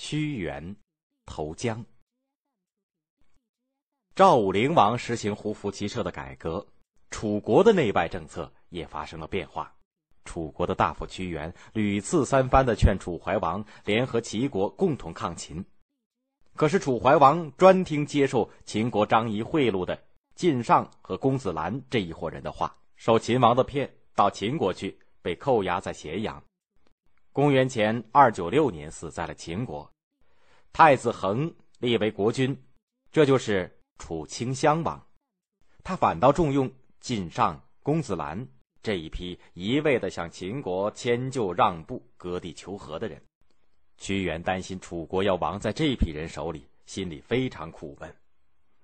屈原投江。赵武灵王实行胡服骑射的改革，楚国的内外政策也发生了变化。楚国的大夫屈原屡次三番的劝楚怀王联合齐国共同抗秦，可是楚怀王专听接受秦国张仪贿赂的晋上和公子兰这一伙人的话，受秦王的骗到秦国去，被扣押在咸阳。公元前二九六年死在了秦国，太子恒立为国君，这就是楚顷襄王。他反倒重用晋上、公子兰。这一批一味的向秦国迁就让步、割地求和的人，屈原担心楚国要亡在这批人手里，心里非常苦闷。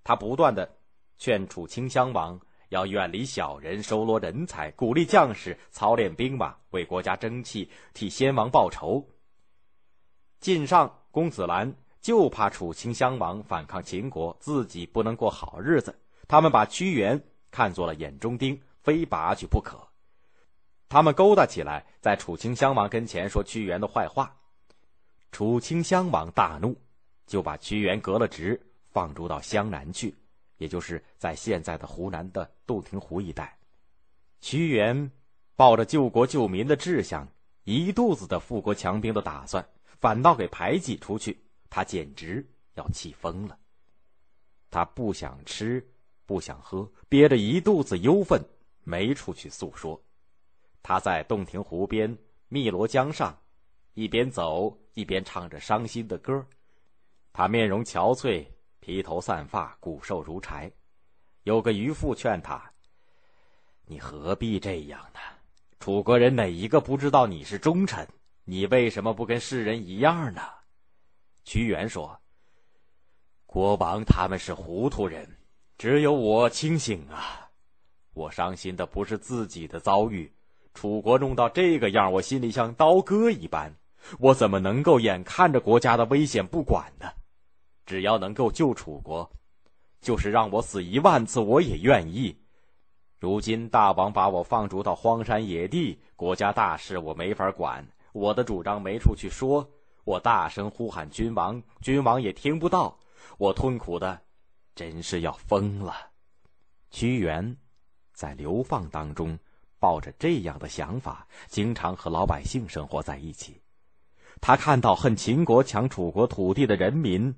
他不断的劝楚顷襄王要远离小人，收罗人才，鼓励将士操练兵马，为国家争气，替先王报仇。晋上、公子兰就怕楚顷襄王反抗秦国，自己不能过好日子，他们把屈原看作了眼中钉，非拔去不可。他们勾搭起来，在楚顷襄王跟前说屈原的坏话。楚顷襄王大怒，就把屈原革了职，放逐到湘南去，也就是在现在的湖南的洞庭湖一带。屈原抱着救国救民的志向，一肚子的富国强兵的打算，反倒给排挤出去，他简直要气疯了。他不想吃，不想喝，憋着一肚子忧愤，没处去诉说。他在洞庭湖边、汨罗江上，一边走一边唱着伤心的歌。他面容憔悴，披头散发，骨瘦如柴。有个渔妇劝他：“你何必这样呢？楚国人哪一个不知道你是忠臣？你为什么不跟世人一样呢？”屈原说：“国王他们是糊涂人，只有我清醒啊！我伤心的不是自己的遭遇。”楚国弄到这个样，我心里像刀割一般。我怎么能够眼看着国家的危险不管呢？只要能够救楚国，就是让我死一万次我也愿意。如今大王把我放逐到荒山野地，国家大事我没法管，我的主张没处去说。我大声呼喊君王，君王也听不到。我痛苦的，真是要疯了。屈原，在流放当中。抱着这样的想法，经常和老百姓生活在一起。他看到恨秦国抢楚国土地的人民，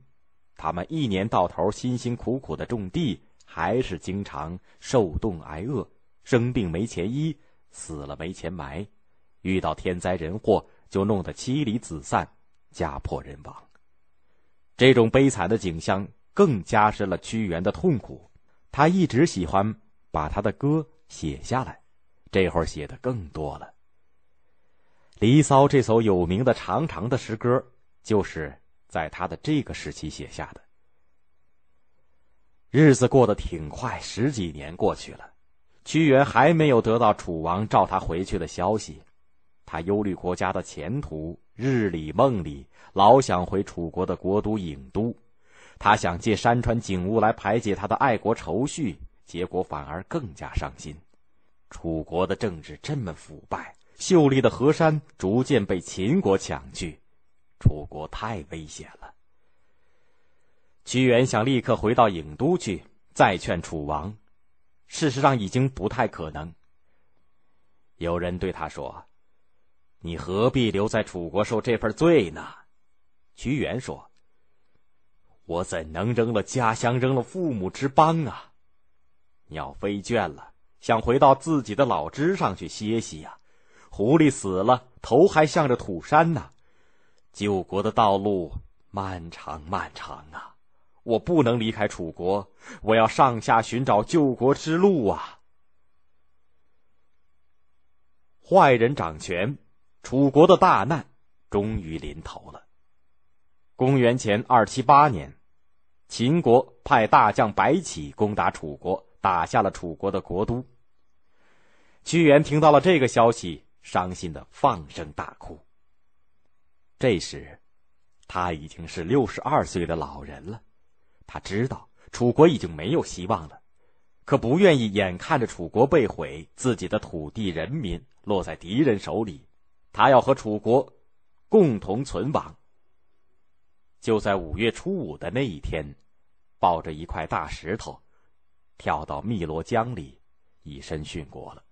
他们一年到头辛辛苦苦的种地，还是经常受冻挨饿，生病没钱医，死了没钱埋，遇到天灾人祸就弄得妻离子散，家破人亡。这种悲惨的景象更加深了屈原的痛苦。他一直喜欢把他的歌写下来。这会儿写的更多了，《离骚》这首有名的长长的诗歌，就是在他的这个时期写下的。日子过得挺快，十几年过去了，屈原还没有得到楚王召他回去的消息，他忧虑国家的前途，日里梦里老想回楚国的国都郢都，他想借山川景物来排解他的爱国愁绪，结果反而更加伤心。楚国的政治这么腐败，秀丽的河山逐渐被秦国抢去，楚国太危险了。屈原想立刻回到郢都去，再劝楚王，事实上已经不太可能。有人对他说：“你何必留在楚国受这份罪呢？”屈原说：“我怎能扔了家乡，扔了父母之邦啊？鸟飞倦了。”想回到自己的老枝上去歇息呀，狐狸死了，头还向着土山呢。救国的道路漫长漫长啊，我不能离开楚国，我要上下寻找救国之路啊。坏人掌权，楚国的大难终于临头了。公元前二七八年，秦国派大将白起攻打楚国。打下了楚国的国都。屈原听到了这个消息，伤心的放声大哭。这时，他已经是六十二岁的老人了。他知道楚国已经没有希望了，可不愿意眼看着楚国被毁，自己的土地、人民落在敌人手里。他要和楚国共同存亡。就在五月初五的那一天，抱着一块大石头，跳到汨罗江里，以身殉国了。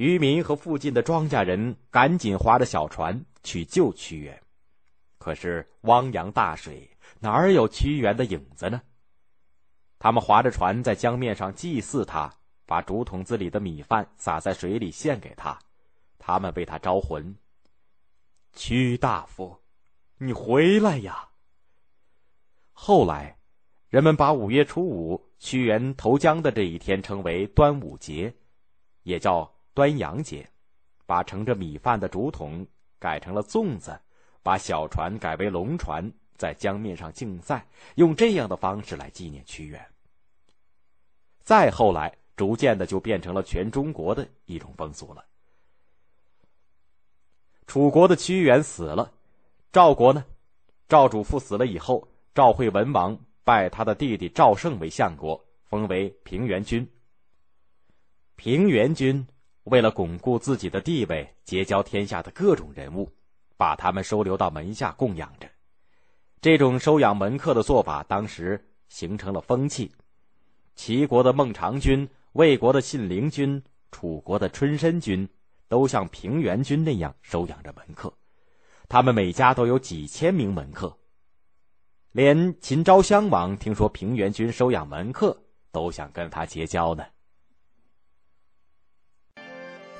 渔民和附近的庄稼人赶紧划着小船去救屈原，可是汪洋大水，哪有屈原的影子呢？他们划着船在江面上祭祀他，把竹筒子里的米饭撒在水里献给他，他们为他招魂。屈大夫，你回来呀！后来，人们把五月初五屈原投江的这一天称为端午节，也叫。端阳节，把盛着米饭的竹筒改成了粽子，把小船改为龙船，在江面上竞赛，用这样的方式来纪念屈原。再后来，逐渐的就变成了全中国的一种风俗了。楚国的屈原死了，赵国呢？赵主父死了以后，赵惠文王拜他的弟弟赵胜为相国，封为平原君。平原君。为了巩固自己的地位，结交天下的各种人物，把他们收留到门下供养着。这种收养门客的做法，当时形成了风气。齐国的孟尝君、魏国的信陵君、楚国的春申君，都像平原君那样收养着门客。他们每家都有几千名门客，连秦昭襄王听说平原君收养门客，都想跟他结交呢。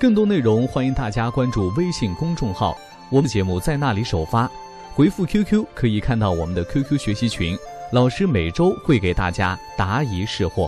更多内容，欢迎大家关注微信公众号，我们节目在那里首发。回复 QQ 可以看到我们的 QQ 学习群，老师每周会给大家答疑释惑。